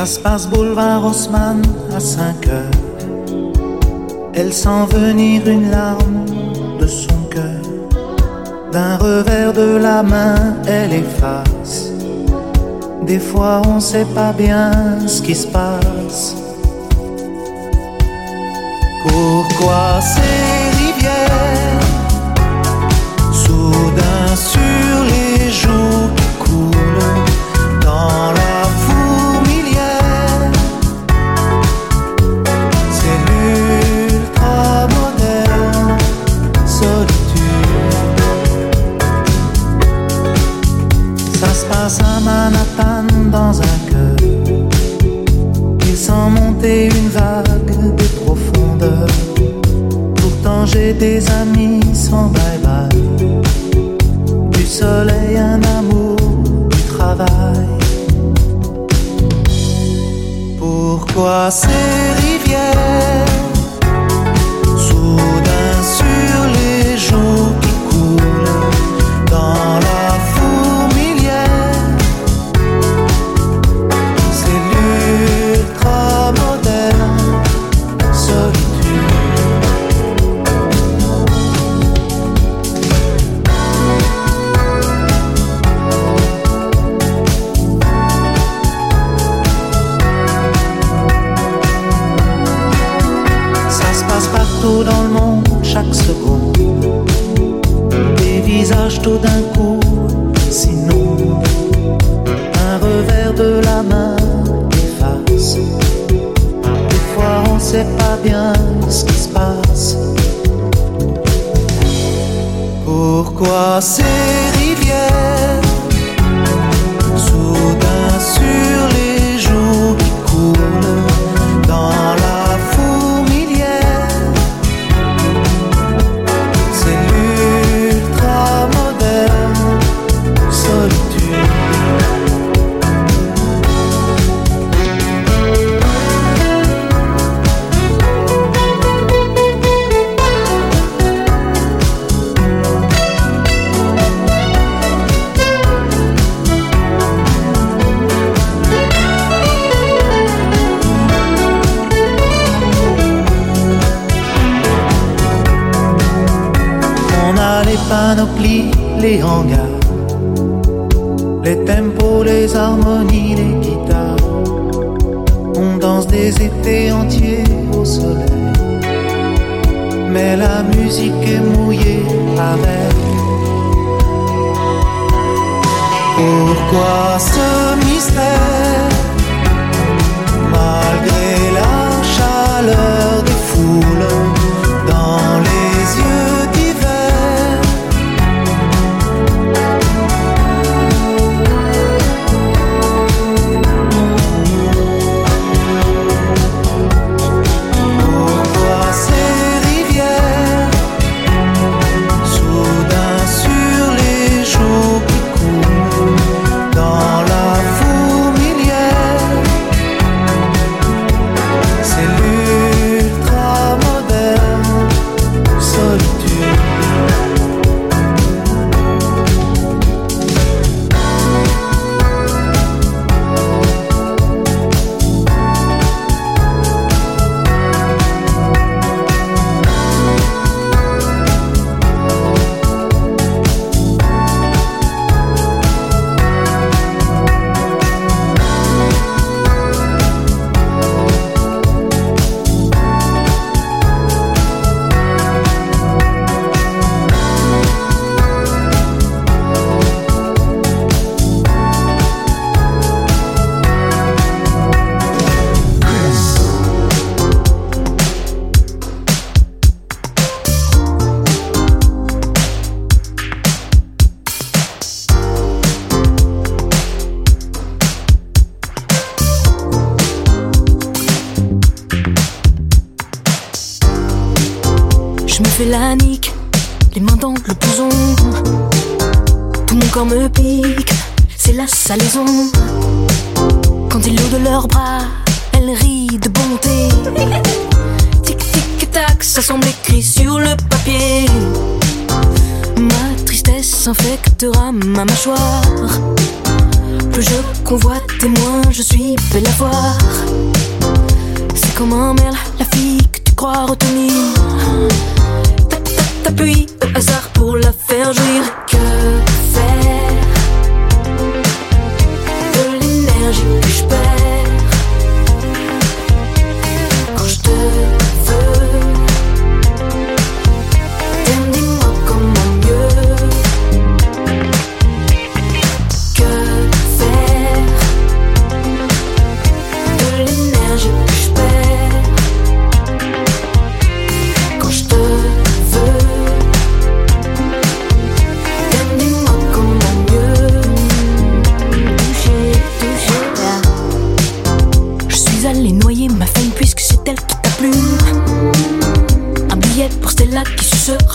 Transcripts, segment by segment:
Ça se passe boulevard Haussmann à 5 heures. Elle sent venir une larme de son cœur. D'un revers de la main, elle efface. Des fois, on sait pas bien ce qui se passe. Pourquoi c'est passer nascer.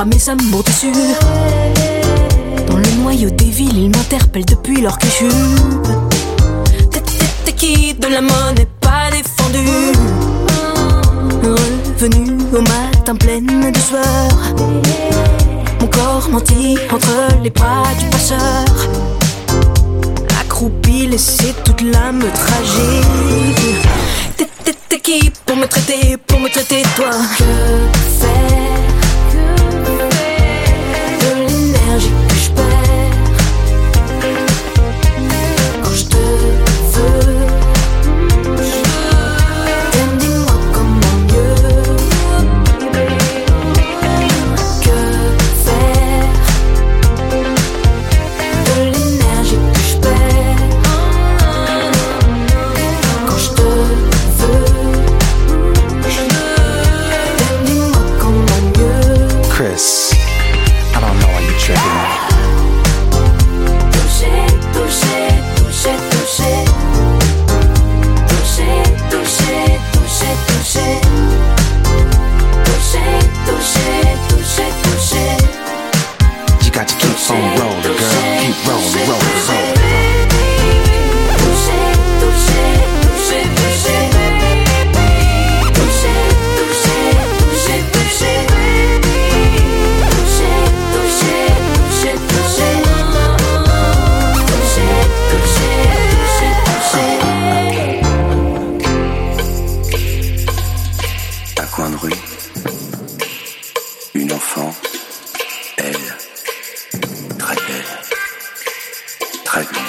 à mes amours dessus. Dans le noyau des villes, ils m'interpellent depuis leur que T'es qui de la monnaie pas défendue. Revenu au matin pleine de sueur. Mon corps menti entre les bras du passeur. Accroupi, laissé toute l'âme tragique. T'es qui pour me traiter, pour me traiter toi? Que faire? magique. coin de rue. Une enfant, elle, très belle, très belle.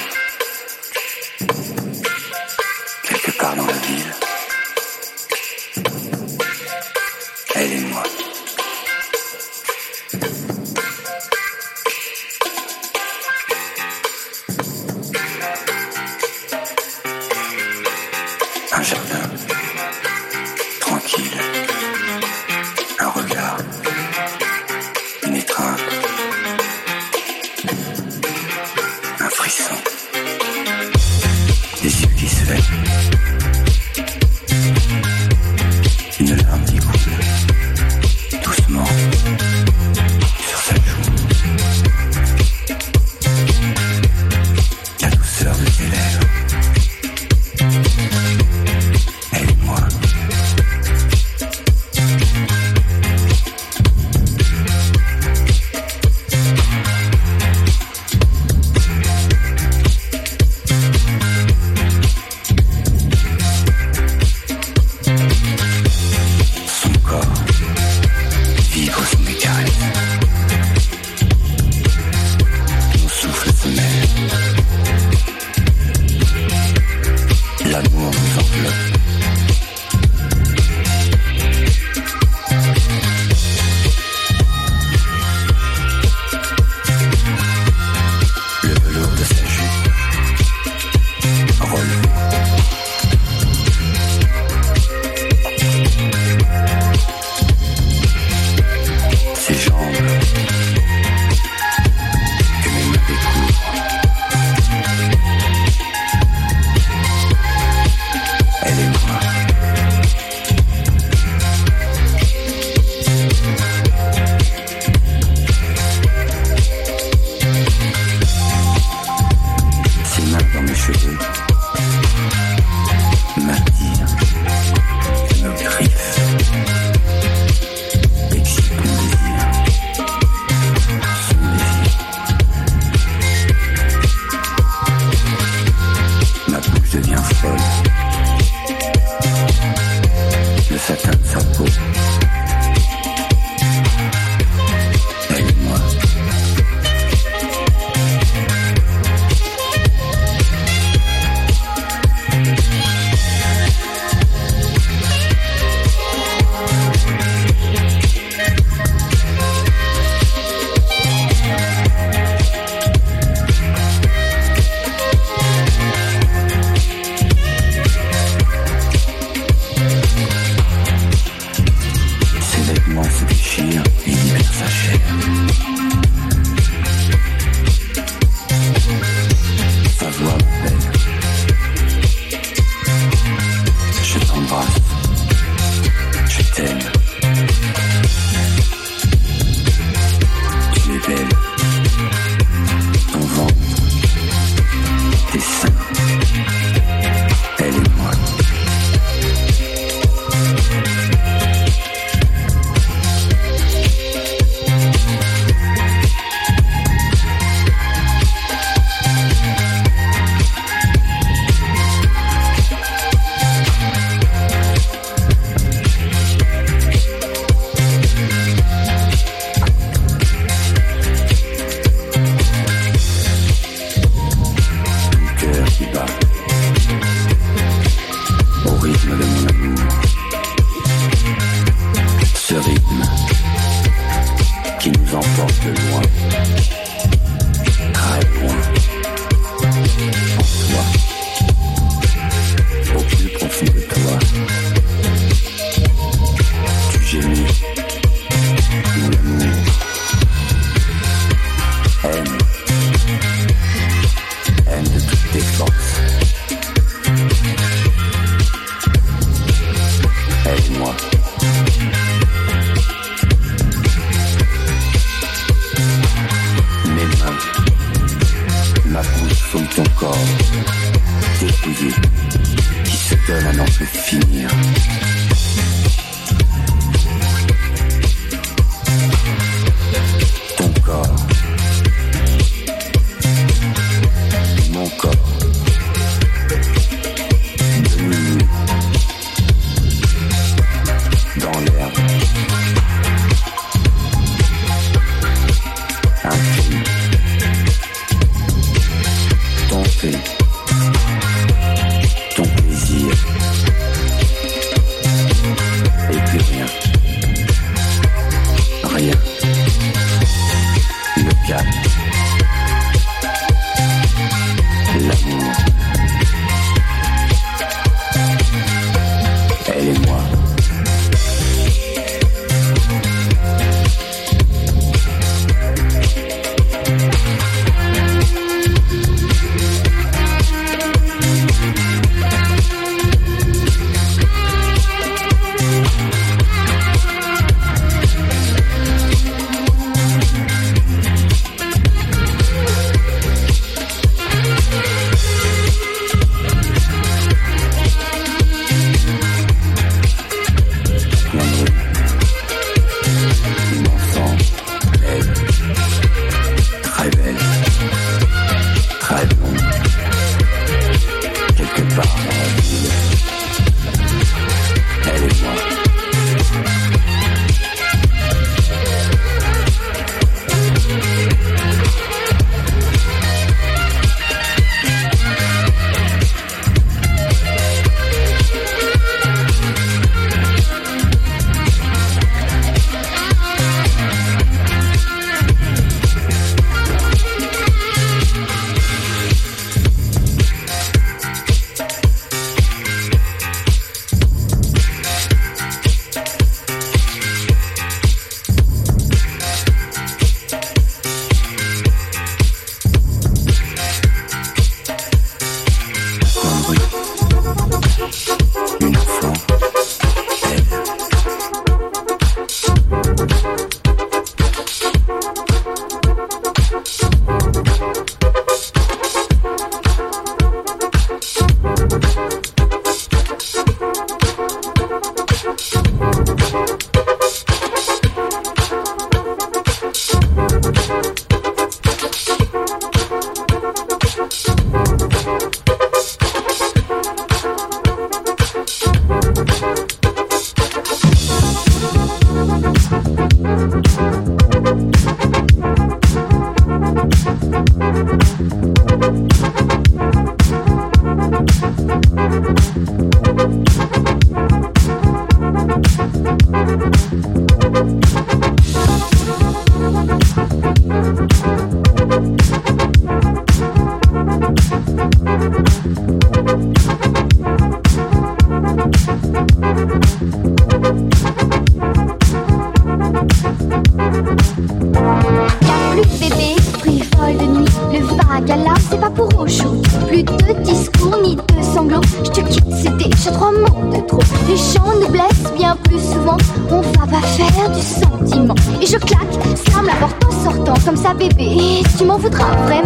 On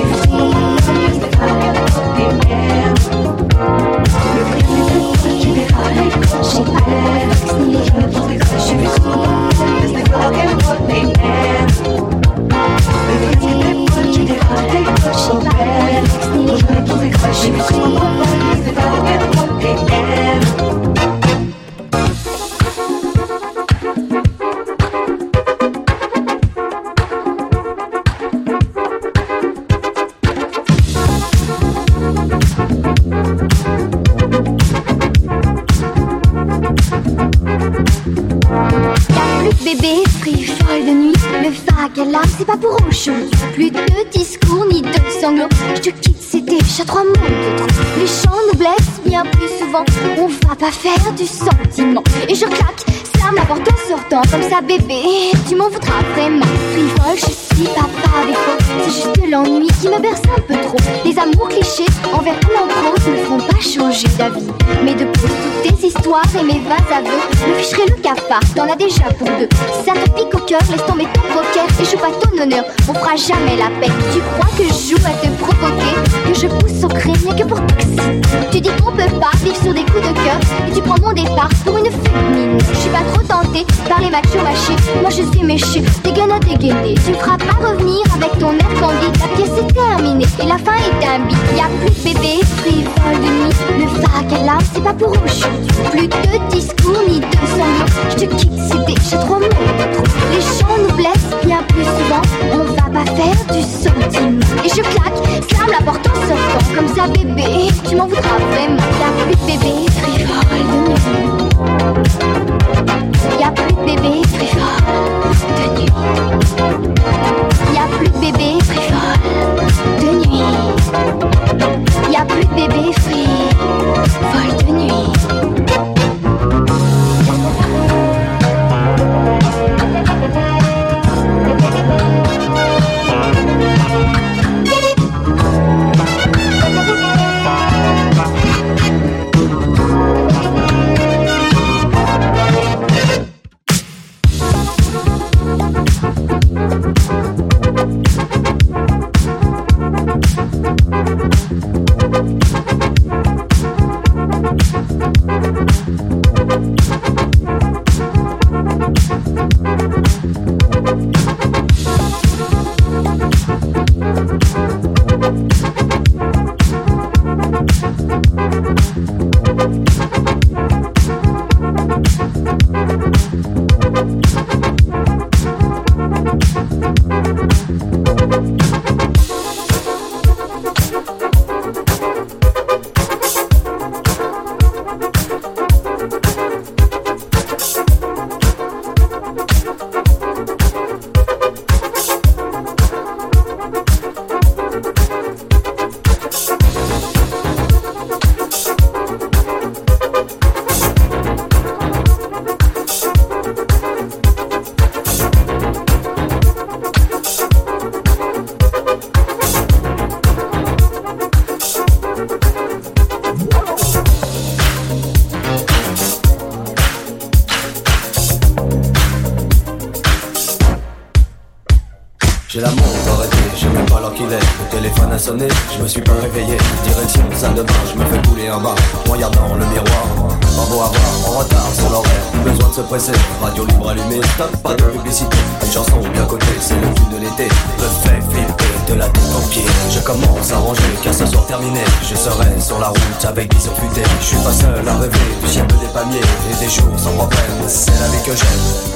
va bébé. Tu m'en voudras vraiment Frivole, je suis papa avec C'est juste l'ennui qui me berce un peu trop. Les amours clichés envers l'encrose ne feront pas changer d'avis. Mais de toutes tes histoires et mes vains aveux Me ficherai le cafard, t'en as déjà pour deux. Si ça te pique au cœur, laisse tomber ton poker Et joue pas ton honneur, on fera jamais la paix. Tu crois que je joue à te provoquer? Que je pousse au crime, que pour t'exciter Tu dis qu'on peut pas vivre sur des coups de cœur. Et tu prends mon départ pour par les machos machés Moi je sais mécher, dégaine à dégainer. Tu me feras pas revenir avec ton air candide La pièce est terminée et la fin est un bit Y'a plus de bébé frivole de nuit. Le phare qu'elle a, c'est pas pour aujourd'hui. Plus de discours ni de sanglots. Je te quitte, c'est déjà trop mal Les gens nous blessent bien plus souvent. On va pas faire du sentiment. Et je claque, ferme la porte en sortant. Comme ça bébé, tu m'en voudras vraiment. Plus de bébé frivole de nuit bébé frivole je me suis pas réveillé. Direction salle de bain, je me fais couler un bain Regardant le miroir, beau à voir En retard sur l'horaire, besoin de se presser. Radio libre allumée, stop, pas de publicité. Une chanson bien cotée, c'est le film de l'été. Le fait flipper de la tête aux pieds Je commence à ranger car ce soir terminé. Je serai sur la route avec des futés Je suis pas seul à rêver du ciel des palmiers Et des jours sans problème, c'est la vie que j'aime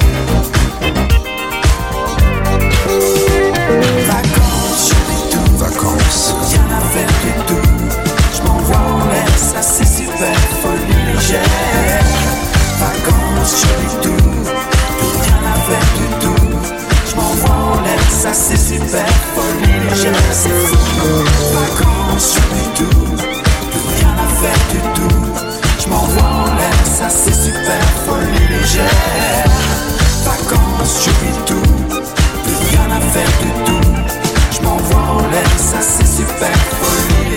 vacances, rien à faire du tout. Je m'envoie en l'air, ça c'est super, folie légère. Vacances, j'oublie tout, rien à faire du tout. Je m'envoie en l'air, ça c'est super, folie légère, c'est fou. Vacances, j'oublie tout, rien à faire du tout. Je m'envoie en l'air, ça c'est super, folie légère. Vacances, j'oublie tout, plus rien à faire du tout. L'air, ça c'est super,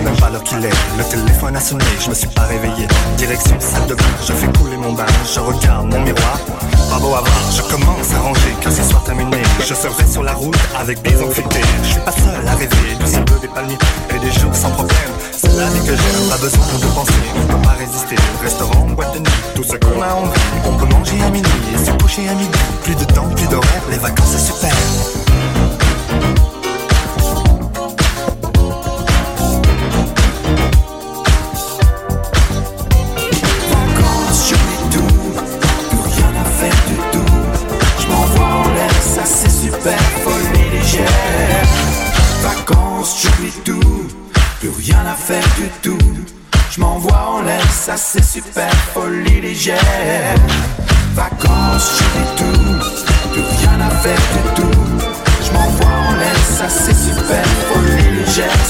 même pas l'heure qu'il est. Le téléphone a sonné, je me suis pas réveillé. Direction salle de bain, je fais couler mon bain, je regarde mon miroir. Pas beau à voir, je commence à ranger, car ce soir terminé. Je serai sur la route avec des fêté. Je suis pas seul à rêver, du ciel bleu, des palmiers et des jours sans problème. C'est la vie que j'aime, pas besoin de penser, on peut pas résister. Restaurant, boîte de nuit, tout ce qu'on a envie. On peut manger à minuit et se coucher à midi. Plus de temps, plus d'horaire, les vacances c'est super. C'est super, folie légère. Vacances, j'oublie tout, plus rien à faire du tout. Je m'envoie en l'air, ça c'est super, folie légère,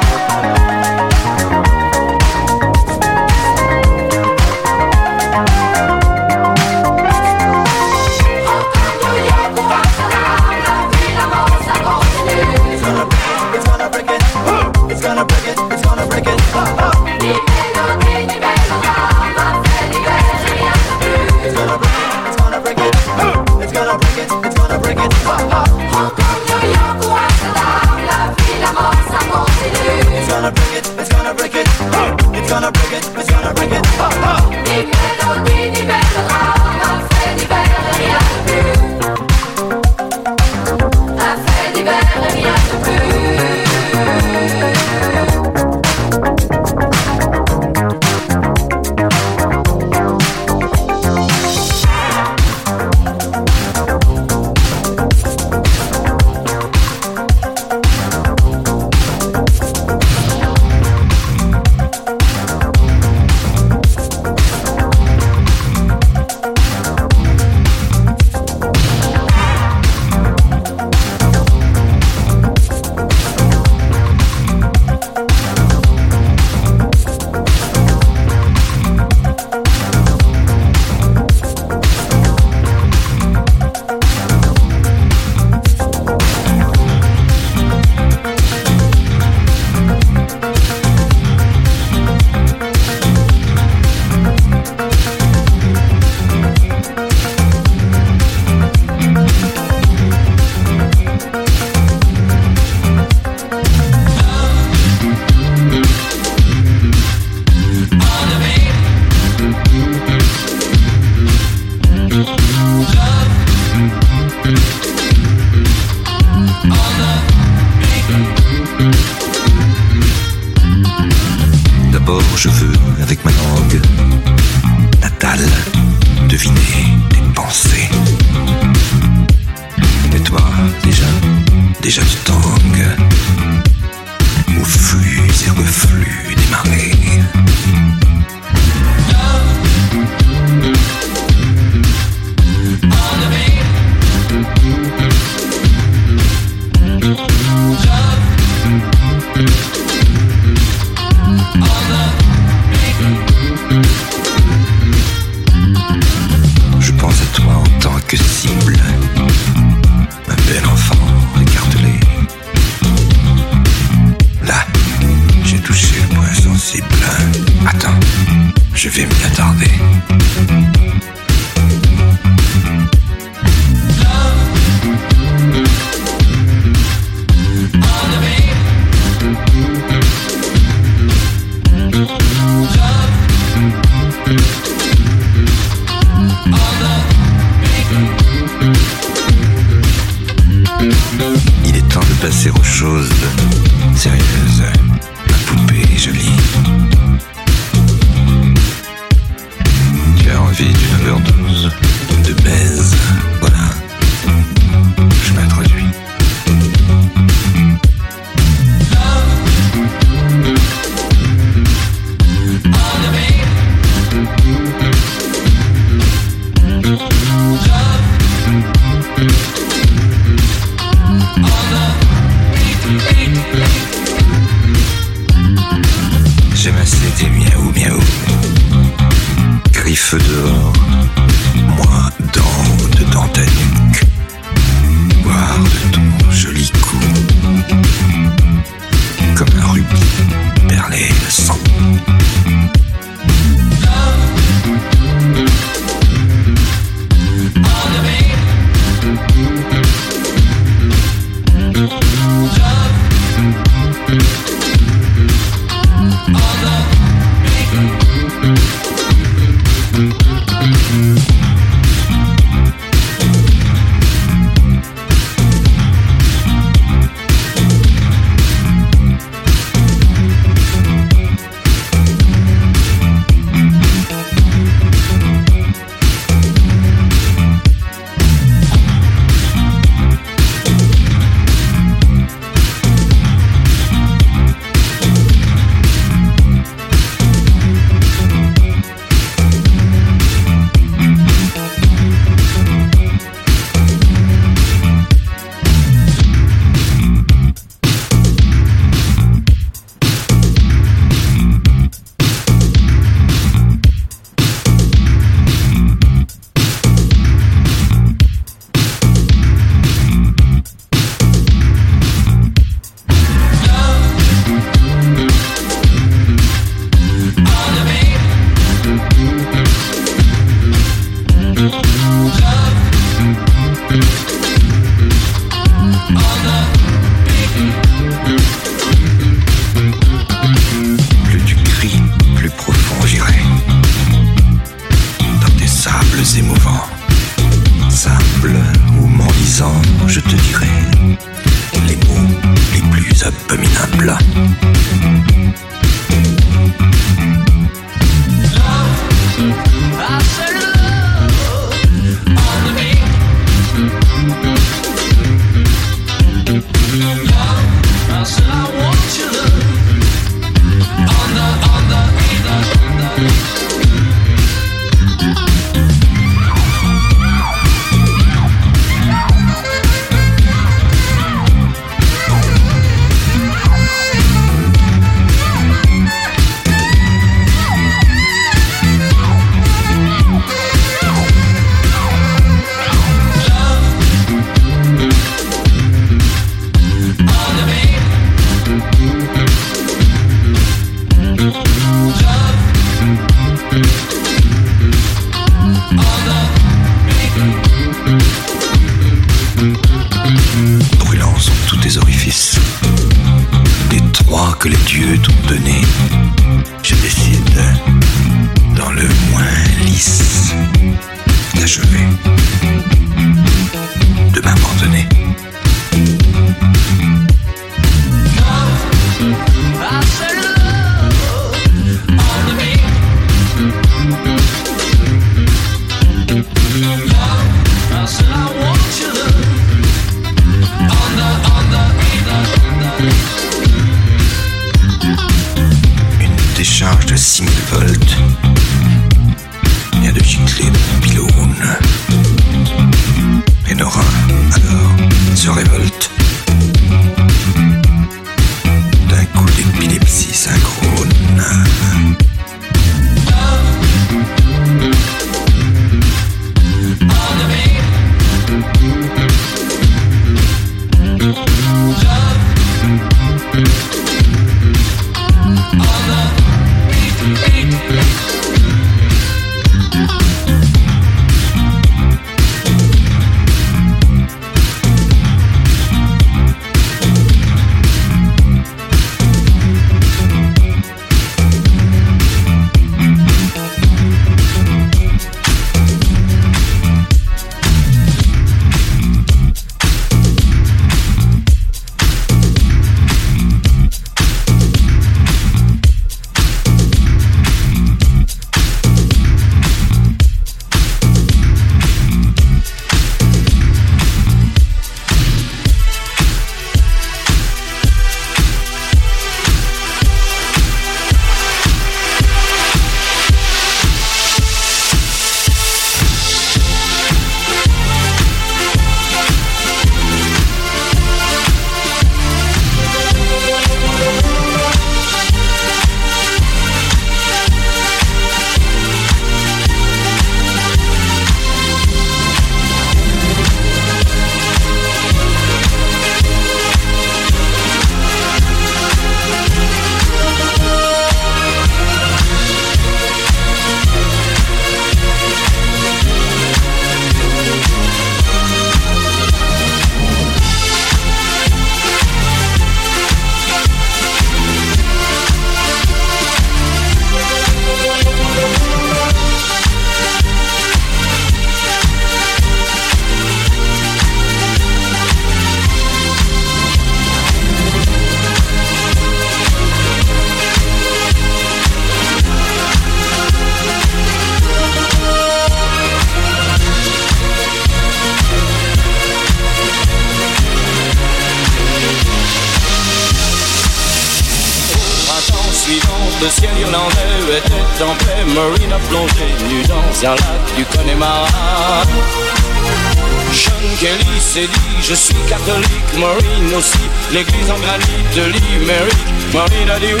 en granit de Limerick, Maureen a dit oui.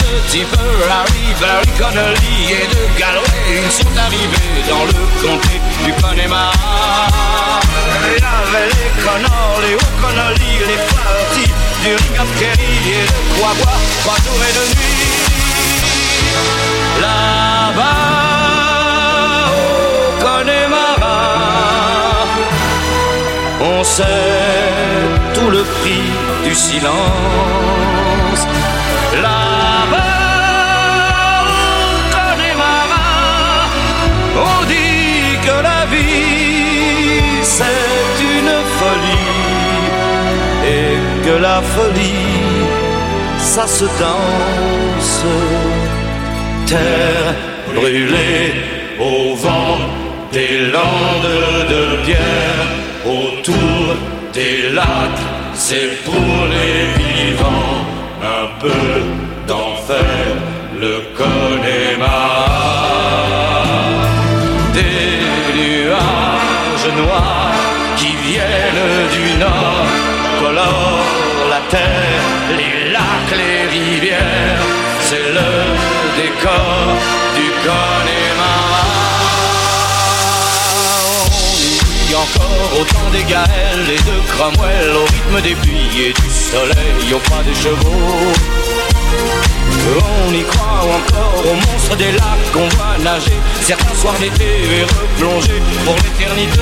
De Tipper, Harry, Barry Connolly et de Galway, sont arrivés dans le comté du Connemara. Il y avait les Connors, les O'Connolly, les Flaherty, du Ring of Kerry et de quoi boire trois jours et deux nuits. Là-bas, au Connemara, on sait tout le prix du silence. La vente des marins, on dit que la vie c'est une folie et que la folie ça se danse. Terre brûlée au vent des landes de pierre autour des lacs, c'est pour les vivants, un peu d'enfer, le Connemara. Au temps des Gaëls et de Cromwell, au rythme des pluies et du soleil, au pas des chevaux. On y croit encore aux monstres des lacs qu'on voit nager. Certains soirs d'été et replonger pour l'éternité.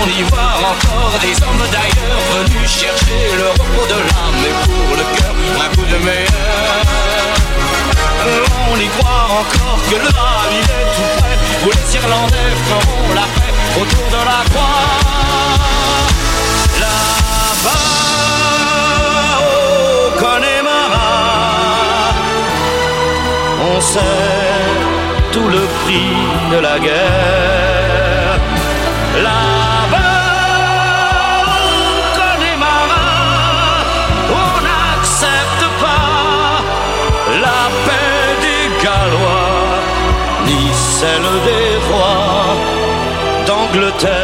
On y voit encore des hommes d'ailleurs venus chercher le repos de l'âme Et pour le cœur un coup de meilleur On y croit encore que le est tout près Où les Irlandais feront la paix autour de la croix. Là-bas au Connemara On sait tout le prix de la guerre des rois d'Angleterre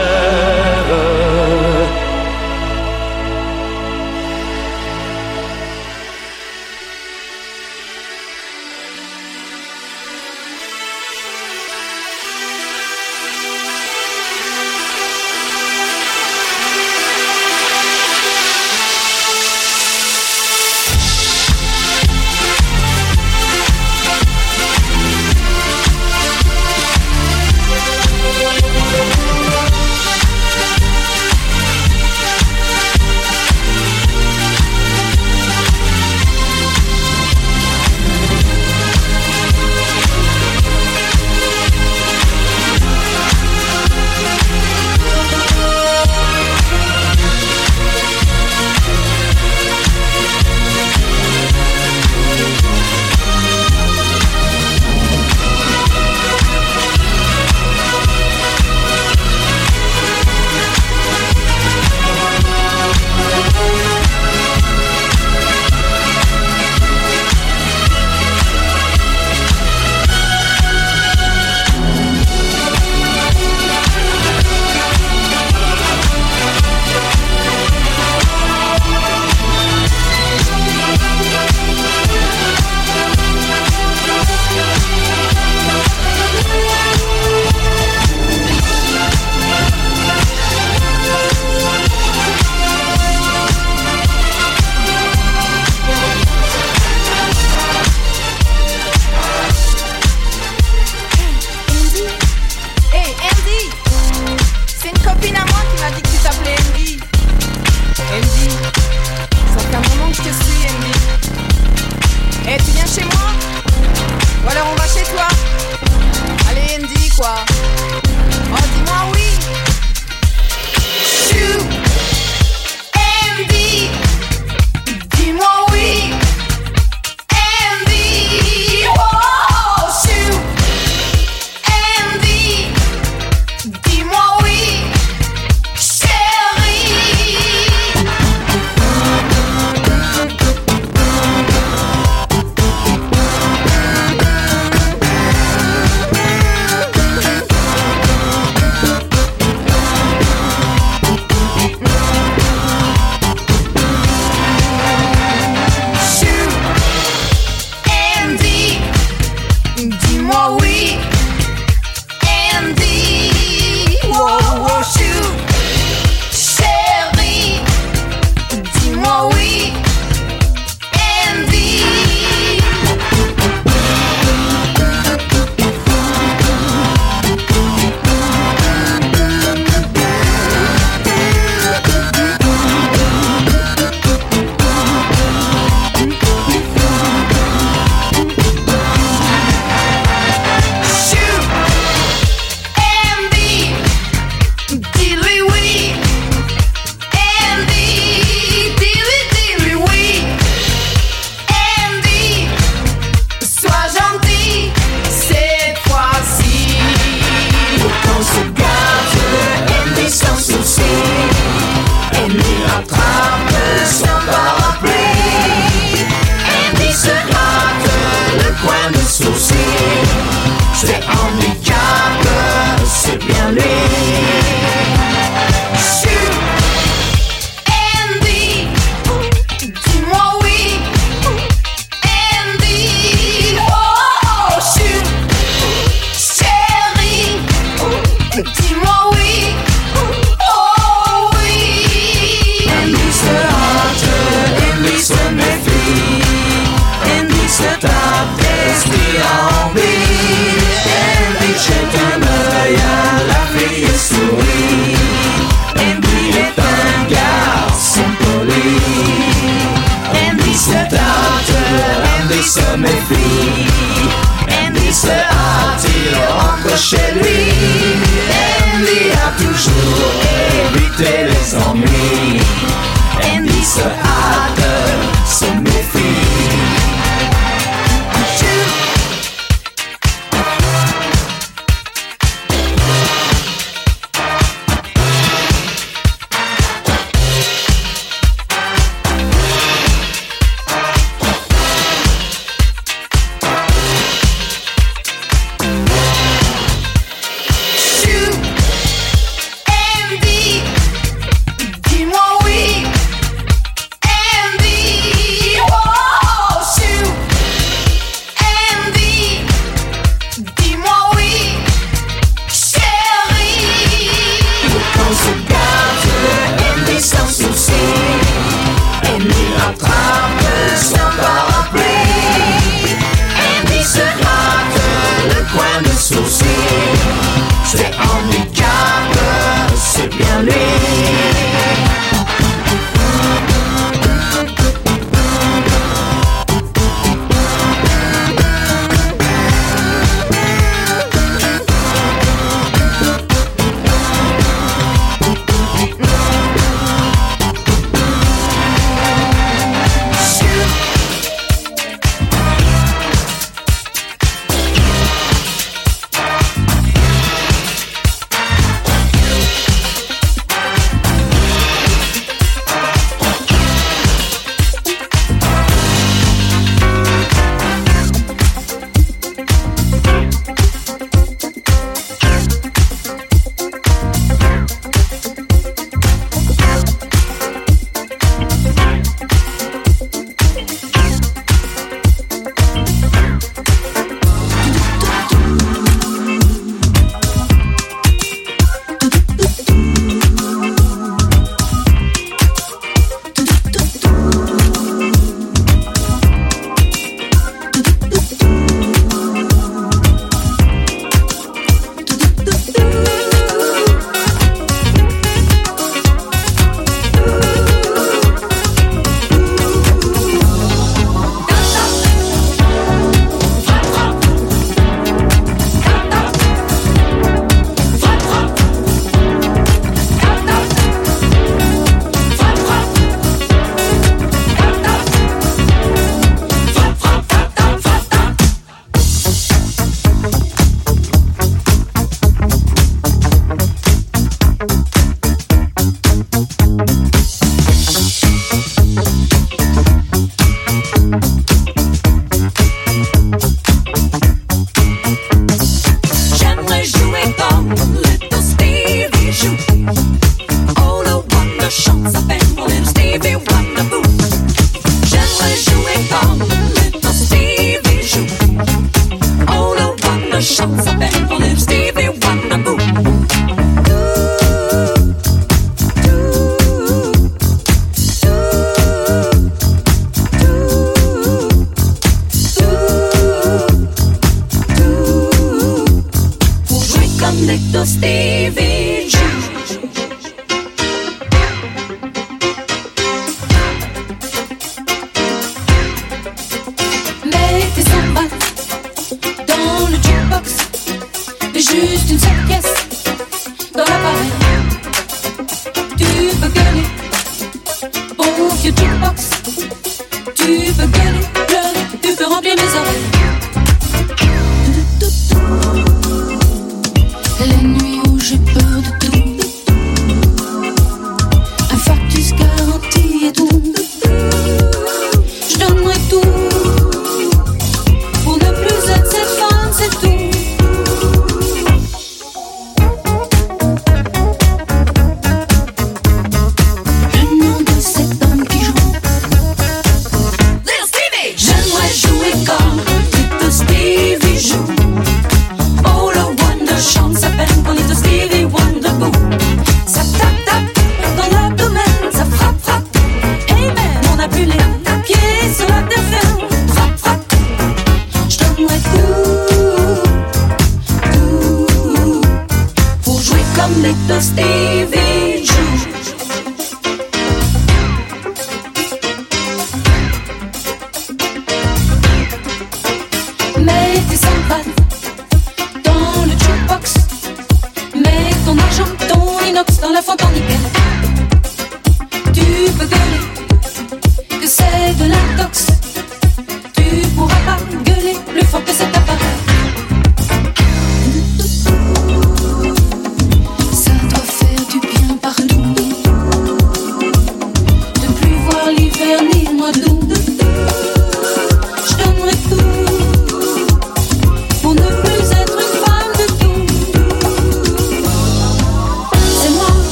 Shelly.